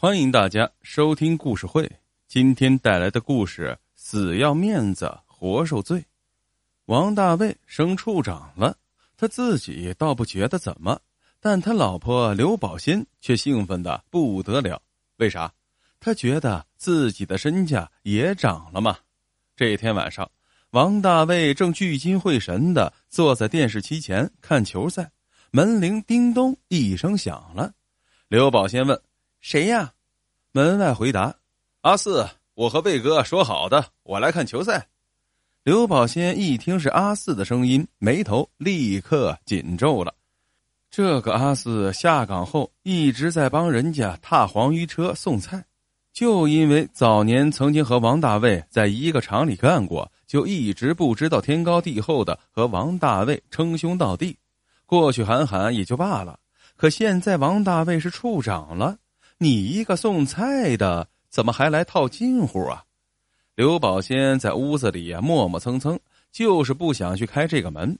欢迎大家收听故事会。今天带来的故事：死要面子活受罪。王大卫升处长了，他自己倒不觉得怎么，但他老婆刘宝新却兴奋的不得了。为啥？他觉得自己的身价也涨了嘛。这天晚上，王大卫正聚精会神的坐在电视机前看球赛，门铃叮咚一声响了。刘宝先问。谁呀？门外回答：“阿四，我和魏哥说好的，我来看球赛。”刘宝先一听是阿四的声音，眉头立刻紧皱了。这个阿四下岗后一直在帮人家踏黄鱼车送菜，就因为早年曾经和王大卫在一个厂里干过，就一直不知道天高地厚的和王大卫称兄道弟，过去喊喊也就罢了。可现在王大卫是处长了。你一个送菜的，怎么还来套近乎啊？刘宝先在屋子里呀磨磨蹭蹭，就是不想去开这个门。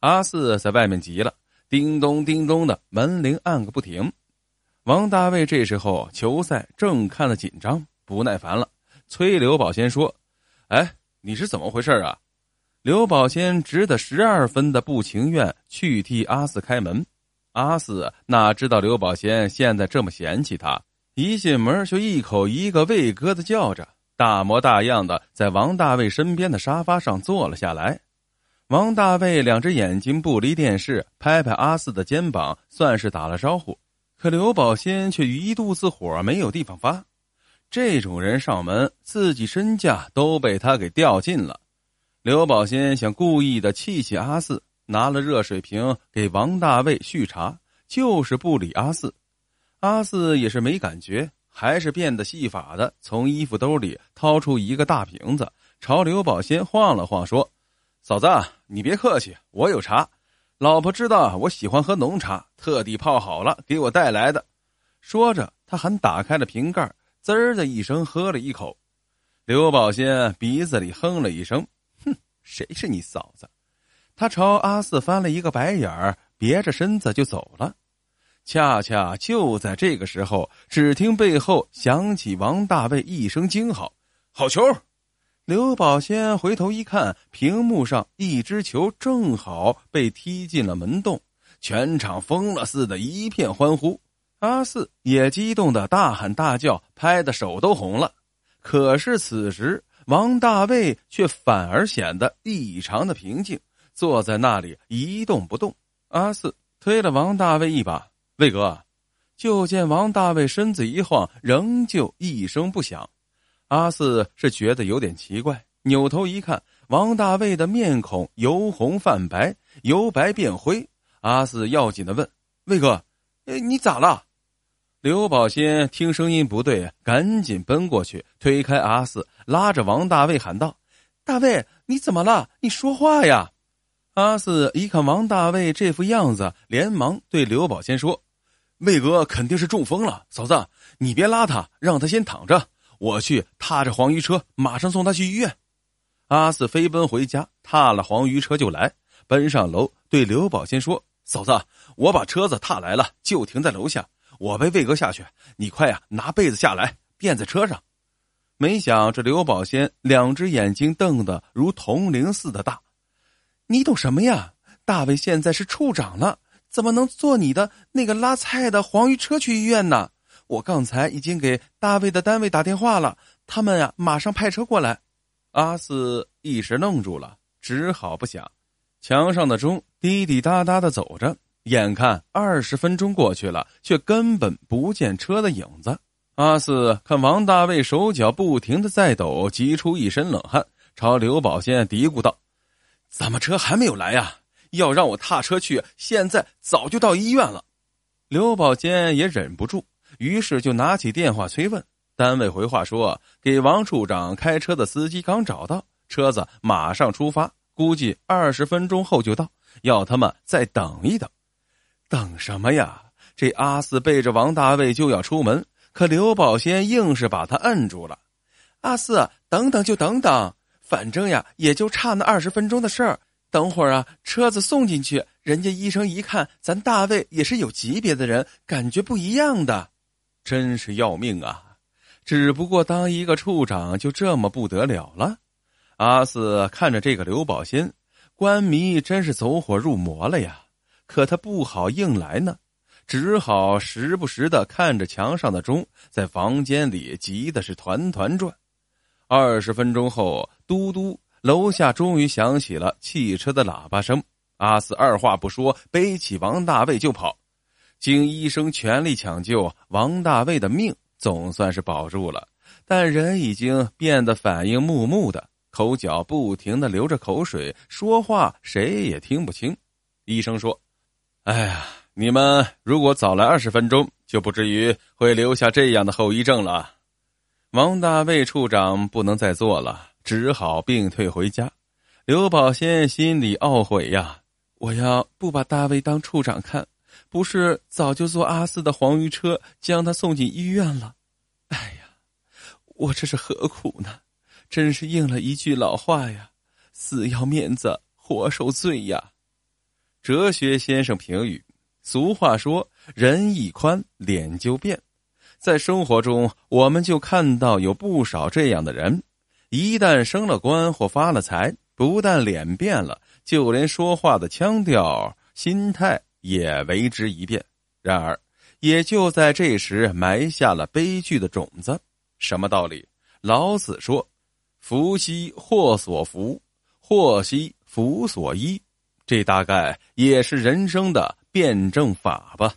阿四在外面急了，叮咚叮咚的门铃按个不停。王大卫这时候球赛正看得紧张，不耐烦了，催刘宝先说：“哎，你是怎么回事啊？”刘宝先值得十二分的不情愿去替阿四开门。阿四哪知道刘宝贤现在这么嫌弃他，一进门就一口一个魏哥的叫着，大模大样的在王大卫身边的沙发上坐了下来。王大卫两只眼睛不离电视，拍拍阿四的肩膀，算是打了招呼。可刘宝先却一肚子火，没有地方发。这种人上门，自己身价都被他给掉尽了。刘宝先想故意的气气阿四。拿了热水瓶给王大卫续茶，就是不理阿四。阿四也是没感觉，还是变得戏法的，从衣服兜里掏出一个大瓶子，朝刘宝先晃了晃，说：“嫂子，你别客气，我有茶。老婆知道我喜欢喝浓茶，特地泡好了给我带来的。”说着，他还打开了瓶盖，滋儿的一声喝了一口。刘宝先鼻子里哼了一声：“哼，谁是你嫂子？”他朝阿四翻了一个白眼儿，别着身子就走了。恰恰就在这个时候，只听背后响起王大卫一声惊号：“好球！”刘宝先回头一看，屏幕上一只球正好被踢进了门洞，全场疯了似的，一片欢呼。阿四也激动的大喊大叫，拍的手都红了。可是此时，王大卫却反而显得异常的平静。坐在那里一动不动，阿四推了王大卫一把，魏哥，就见王大卫身子一晃，仍旧一声不响。阿四是觉得有点奇怪，扭头一看，王大卫的面孔由红泛白，由白变灰。阿四要紧的问：“魏哥，哎，你咋了？”刘宝先听声音不对，赶紧奔过去，推开阿四，拉着王大卫喊道：“大卫，你怎么了？你说话呀！”阿四一看王大卫这副样子，连忙对刘宝先说：“魏哥肯定是中风了，嫂子，你别拉他，让他先躺着，我去踏着黄鱼车，马上送他去医院。”阿四飞奔回家，踏了黄鱼车就来，奔上楼对刘宝先说：“嫂子，我把车子踏来了，就停在楼下，我陪魏哥下去，你快呀，拿被子下来垫在车上。”没想这刘宝先两只眼睛瞪得如铜铃似的大。你懂什么呀？大卫现在是处长了，怎么能坐你的那个拉菜的黄鱼车去医院呢？我刚才已经给大卫的单位打电话了，他们呀马上派车过来。阿四一时愣住了，只好不想。墙上的钟滴滴答答的走着，眼看二十分钟过去了，却根本不见车的影子。阿四看王大卫手脚不停的在抖，急出一身冷汗，朝刘宝先嘀咕道。怎么车还没有来呀？要让我踏车去，现在早就到医院了。刘宝坚也忍不住，于是就拿起电话催问。单位回话说，给王处长开车的司机刚找到，车子马上出发，估计二十分钟后就到，要他们再等一等。等什么呀？这阿四背着王大卫就要出门，可刘宝先硬是把他摁住了。阿四，等等就等等。反正呀，也就差那二十分钟的事儿。等会儿啊，车子送进去，人家医生一看，咱大卫也是有级别的人，感觉不一样的。真是要命啊！只不过当一个处长就这么不得了了。阿四看着这个刘宝新，官迷真是走火入魔了呀！可他不好硬来呢，只好时不时的看着墙上的钟，在房间里急的是团团转。二十分钟后，嘟嘟，楼下终于响起了汽车的喇叭声。阿四二话不说，背起王大卫就跑。经医生全力抢救，王大卫的命。总算是保住了，但人已经变得反应木木的，口角不停的流着口水，说话谁也听不清。医生说：“哎呀，你们如果早来二十分钟，就不至于会留下这样的后遗症了。”王大卫处长不能再做了，只好病退回家。刘宝先心里懊悔呀：“我要不把大卫当处长看。”不是早就坐阿四的黄鱼车将他送进医院了？哎呀，我这是何苦呢？真是应了一句老话呀：“死要面子活受罪呀。”哲学先生评语：俗话说“人一宽，脸就变”。在生活中，我们就看到有不少这样的人，一旦升了官或发了财，不但脸变了，就连说话的腔调、心态。也为之一变，然而也就在这时埋下了悲剧的种子。什么道理？老子说：“福兮祸所伏，祸兮福所依。”这大概也是人生的辩证法吧。